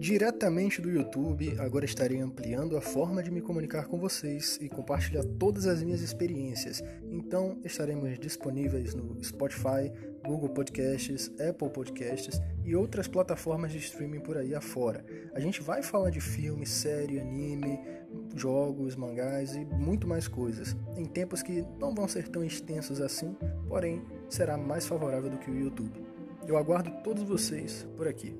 Diretamente do YouTube, agora estarei ampliando a forma de me comunicar com vocês e compartilhar todas as minhas experiências. Então, estaremos disponíveis no Spotify, Google Podcasts, Apple Podcasts e outras plataformas de streaming por aí afora. A gente vai falar de filme, série, anime, jogos, mangás e muito mais coisas, em tempos que não vão ser tão extensos assim, porém será mais favorável do que o YouTube. Eu aguardo todos vocês por aqui.